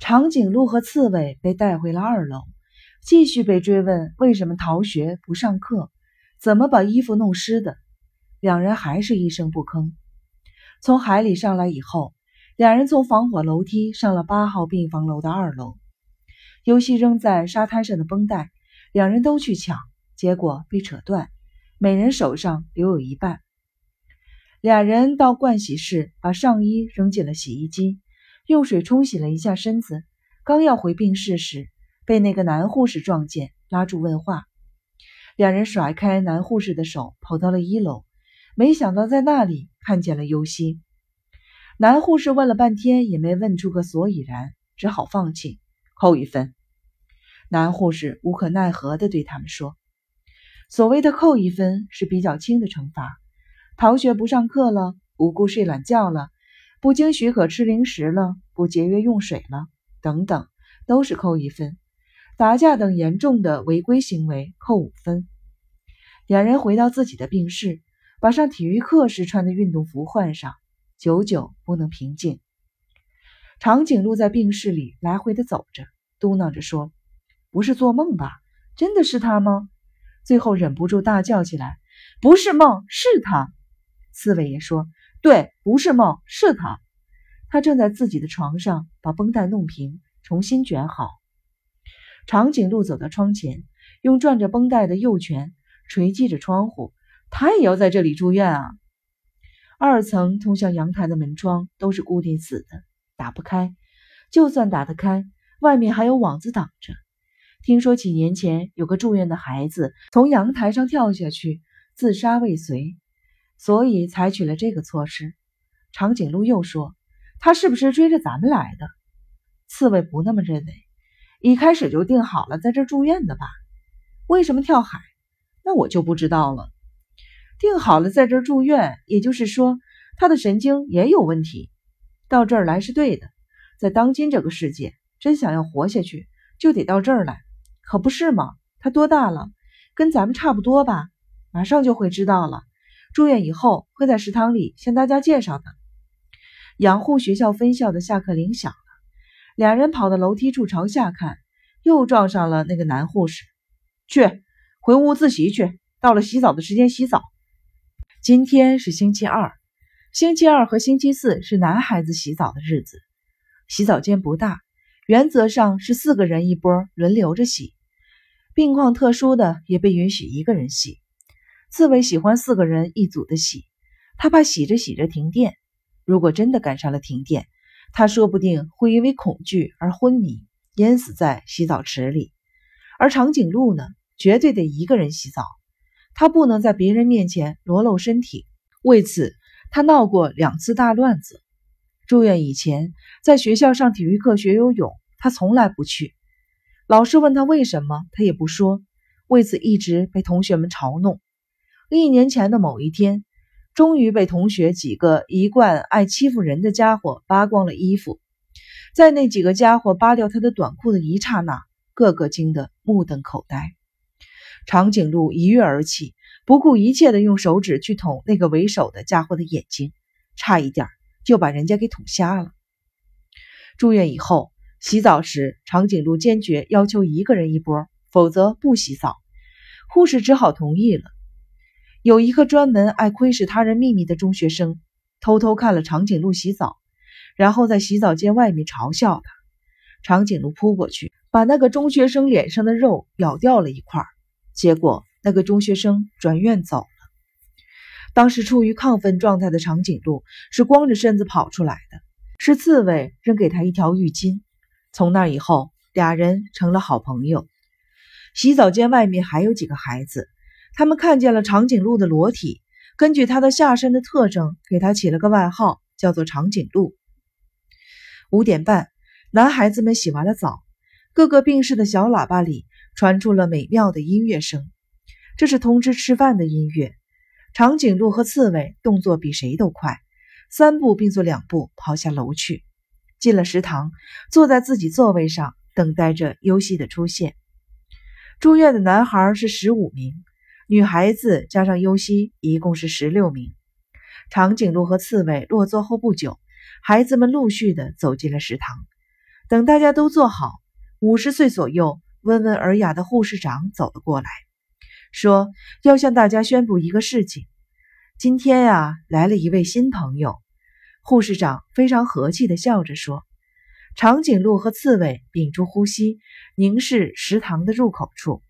长颈鹿和刺猬被带回了二楼，继续被追问为什么逃学不上课，怎么把衣服弄湿的。两人还是一声不吭。从海里上来以后，两人从防火楼梯上了八号病房楼的二楼。尤西扔在沙滩上的绷带，两人都去抢，结果被扯断，每人手上留有一半。俩人到盥洗室，把上衣扔进了洗衣机。用水冲洗了一下身子，刚要回病室时，被那个男护士撞见，拉住问话。两人甩开男护士的手，跑到了一楼，没想到在那里看见了尤西。男护士问了半天，也没问出个所以然，只好放弃，扣一分。男护士无可奈何地对他们说：“所谓的扣一分是比较轻的惩罚，逃学不上课了，无故睡懒觉了。”不经许可吃零食了，不节约用水了，等等，都是扣一分。打架等严重的违规行为扣五分。两人回到自己的病室，把上体育课时穿的运动服换上，久久不能平静。长颈鹿在病室里来回的走着，嘟囔着说：“不是做梦吧？真的是他吗？”最后忍不住大叫起来：“不是梦，是他！”刺猬也说。对，不是梦，是他。他正在自己的床上把绷带弄平，重新卷好。长颈鹿走到窗前，用转着绷带的右拳锤击着窗户。他也要在这里住院啊！二层通向阳台的门窗都是固定死的，打不开。就算打得开，外面还有网子挡着。听说几年前有个住院的孩子从阳台上跳下去，自杀未遂。所以采取了这个措施。长颈鹿又说：“他是不是追着咱们来的？”刺猬不那么认为，一开始就定好了在这住院的吧？为什么跳海？那我就不知道了。定好了在这住院，也就是说他的神经也有问题。到这儿来是对的。在当今这个世界，真想要活下去，就得到这儿来，可不是吗？他多大了？跟咱们差不多吧？马上就会知道了。住院以后会在食堂里向大家介绍的。养护学校分校的下课铃响了，两人跑到楼梯处朝下看，又撞上了那个男护士。去，回屋自习去。到了洗澡的时间洗澡。今天是星期二，星期二和星期四是男孩子洗澡的日子。洗澡间不大，原则上是四个人一波轮流着洗，病况特殊的也被允许一个人洗。刺猬喜欢四个人一组的洗，他怕洗着洗着停电。如果真的赶上了停电，他说不定会因为恐惧而昏迷，淹死在洗澡池里。而长颈鹿呢，绝对得一个人洗澡，他不能在别人面前裸露身体。为此，他闹过两次大乱子。住院以前，在学校上体育课学游泳，他从来不去。老师问他为什么，他也不说。为此，一直被同学们嘲弄。一年前的某一天，终于被同学几个一贯爱欺负人的家伙扒光了衣服。在那几个家伙扒掉他的短裤的一刹那，个个惊得目瞪口呆。长颈鹿一跃而起，不顾一切地用手指去捅那个为首的家伙的眼睛，差一点就把人家给捅瞎了。住院以后，洗澡时，长颈鹿坚决要求一个人一波，否则不洗澡。护士只好同意了。有一个专门爱窥视他人秘密的中学生，偷偷看了长颈鹿洗澡，然后在洗澡间外面嘲笑他。长颈鹿扑过去，把那个中学生脸上的肉咬掉了一块，结果那个中学生转院走了。当时处于亢奋状态的长颈鹿是光着身子跑出来的，是刺猬扔给他一条浴巾。从那以后，俩人成了好朋友。洗澡间外面还有几个孩子。他们看见了长颈鹿的裸体，根据它的下身的特征，给它起了个外号，叫做长颈鹿。五点半，男孩子们洗完了澡，各个病室的小喇叭里传出了美妙的音乐声，这是通知吃饭的音乐。长颈鹿和刺猬动作比谁都快，三步并作两步跑下楼去，进了食堂，坐在自己座位上，等待着游戏的出现。住院的男孩是十五名。女孩子加上优西一共是十六名。长颈鹿和刺猬落座后不久，孩子们陆续的走进了食堂。等大家都坐好，五十岁左右、温文尔雅的护士长走了过来，说要向大家宣布一个事情。今天呀，来了一位新朋友。护士长非常和气的笑着说。长颈鹿和刺猬屏住呼吸，凝视食堂的入口处。